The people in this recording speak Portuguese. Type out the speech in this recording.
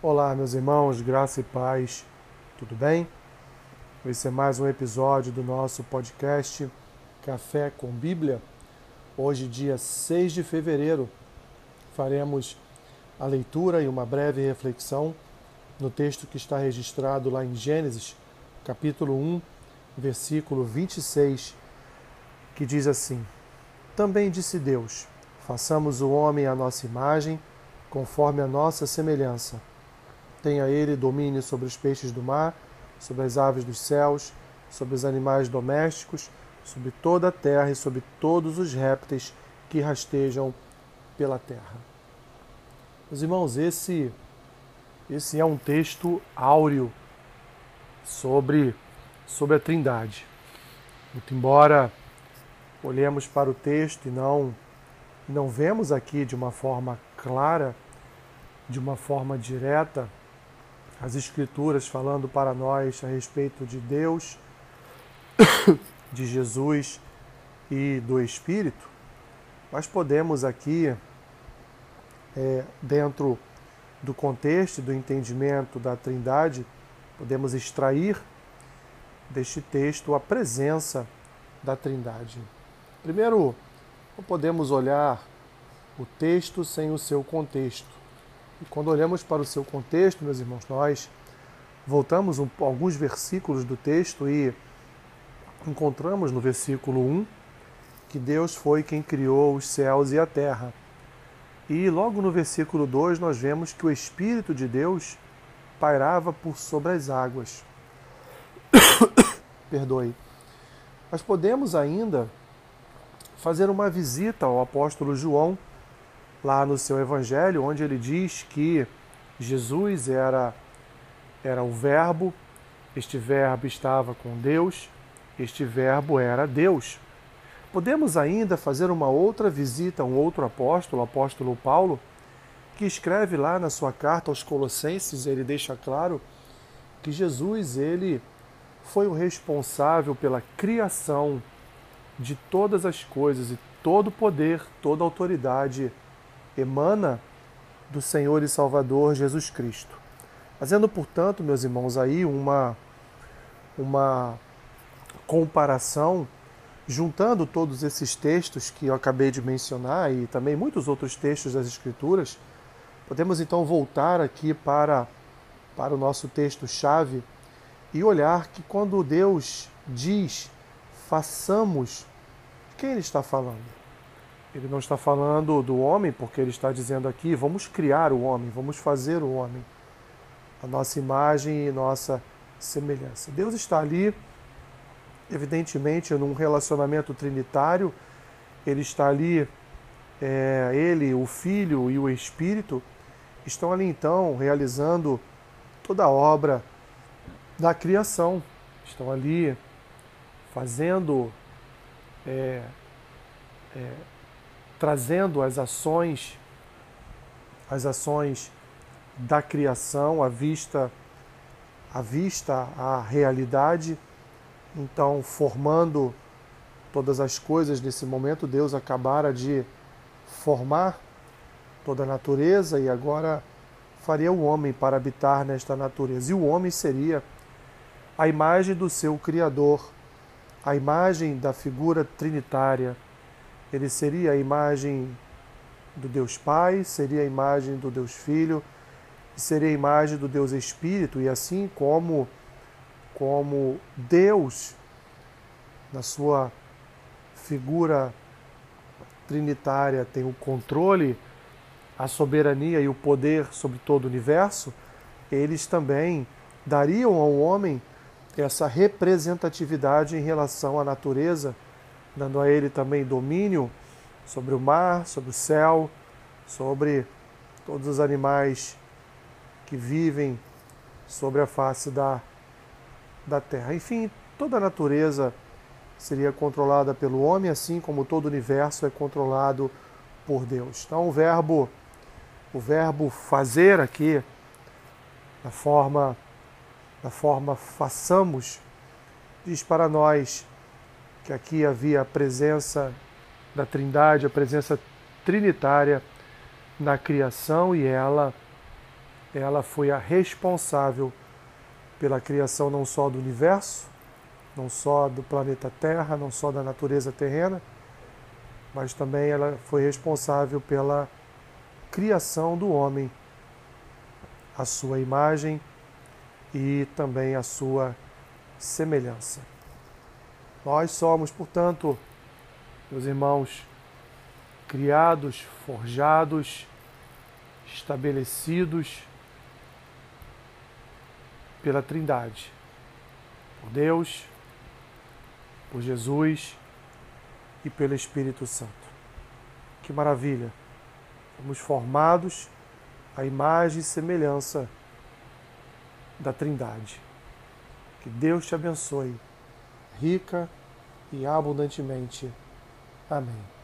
Olá, meus irmãos, graça e paz, tudo bem? Esse é mais um episódio do nosso podcast Café com Bíblia. Hoje, dia 6 de fevereiro, faremos a leitura e uma breve reflexão no texto que está registrado lá em Gênesis, capítulo 1, versículo 26, que diz assim: Também disse Deus: Façamos o homem à nossa imagem, conforme a nossa semelhança Tenha ele domínio sobre os peixes do mar, sobre as aves dos céus, sobre os animais domésticos, sobre toda a terra e sobre todos os répteis que rastejam pela terra. Meus irmãos, esse, esse é um texto áureo sobre, sobre a Trindade. Muito embora olhemos para o texto e não, não vemos aqui de uma forma clara, de uma forma direta, as Escrituras falando para nós a respeito de Deus, de Jesus e do Espírito, nós podemos aqui, é, dentro do contexto, do entendimento da Trindade, podemos extrair deste texto a presença da Trindade. Primeiro, não podemos olhar o texto sem o seu contexto. E quando olhamos para o seu contexto, meus irmãos, nós voltamos um, alguns versículos do texto e encontramos no versículo 1 que Deus foi quem criou os céus e a terra. E logo no versículo 2 nós vemos que o Espírito de Deus pairava por sobre as águas. Perdoe. Mas podemos ainda fazer uma visita ao apóstolo João lá no seu evangelho, onde ele diz que Jesus era era o verbo, este verbo estava com Deus, este verbo era Deus. Podemos ainda fazer uma outra visita a um outro apóstolo, o apóstolo Paulo, que escreve lá na sua carta aos Colossenses, ele deixa claro que Jesus, ele foi o responsável pela criação de todas as coisas e todo poder, toda autoridade emana do Senhor e Salvador Jesus Cristo. Fazendo, portanto, meus irmãos, aí uma, uma comparação, juntando todos esses textos que eu acabei de mencionar e também muitos outros textos das Escrituras, podemos então voltar aqui para, para o nosso texto-chave e olhar que quando Deus diz façamos, quem ele está falando? Ele não está falando do homem, porque ele está dizendo aqui: vamos criar o homem, vamos fazer o homem, a nossa imagem e nossa semelhança. Deus está ali, evidentemente, num relacionamento trinitário, ele está ali, é, ele, o Filho e o Espírito, estão ali então realizando toda a obra da criação, estão ali fazendo. É, é, trazendo as ações, as ações da criação à vista, à vista a realidade, então formando todas as coisas nesse momento, Deus acabara de formar toda a natureza e agora faria o homem para habitar nesta natureza. E o homem seria a imagem do seu Criador, a imagem da figura trinitária ele seria a imagem do Deus Pai, seria a imagem do Deus Filho, seria a imagem do Deus Espírito, e assim como, como Deus, na sua figura trinitária, tem o controle, a soberania e o poder sobre todo o universo, eles também dariam ao homem essa representatividade em relação à natureza dando a ele também domínio sobre o mar, sobre o céu, sobre todos os animais que vivem sobre a face da, da terra. Enfim, toda a natureza seria controlada pelo homem, assim como todo o universo é controlado por Deus. Então o verbo o verbo fazer aqui da forma da forma façamos diz para nós que aqui havia a presença da Trindade, a presença trinitária na criação e ela ela foi a responsável pela criação não só do universo, não só do planeta Terra, não só da natureza terrena, mas também ela foi responsável pela criação do homem, a sua imagem e também a sua semelhança. Nós somos, portanto, meus irmãos, criados, forjados, estabelecidos pela Trindade, por Deus, por Jesus e pelo Espírito Santo. Que maravilha! Fomos formados à imagem e semelhança da Trindade. Que Deus te abençoe, rica e abundantemente. Amém.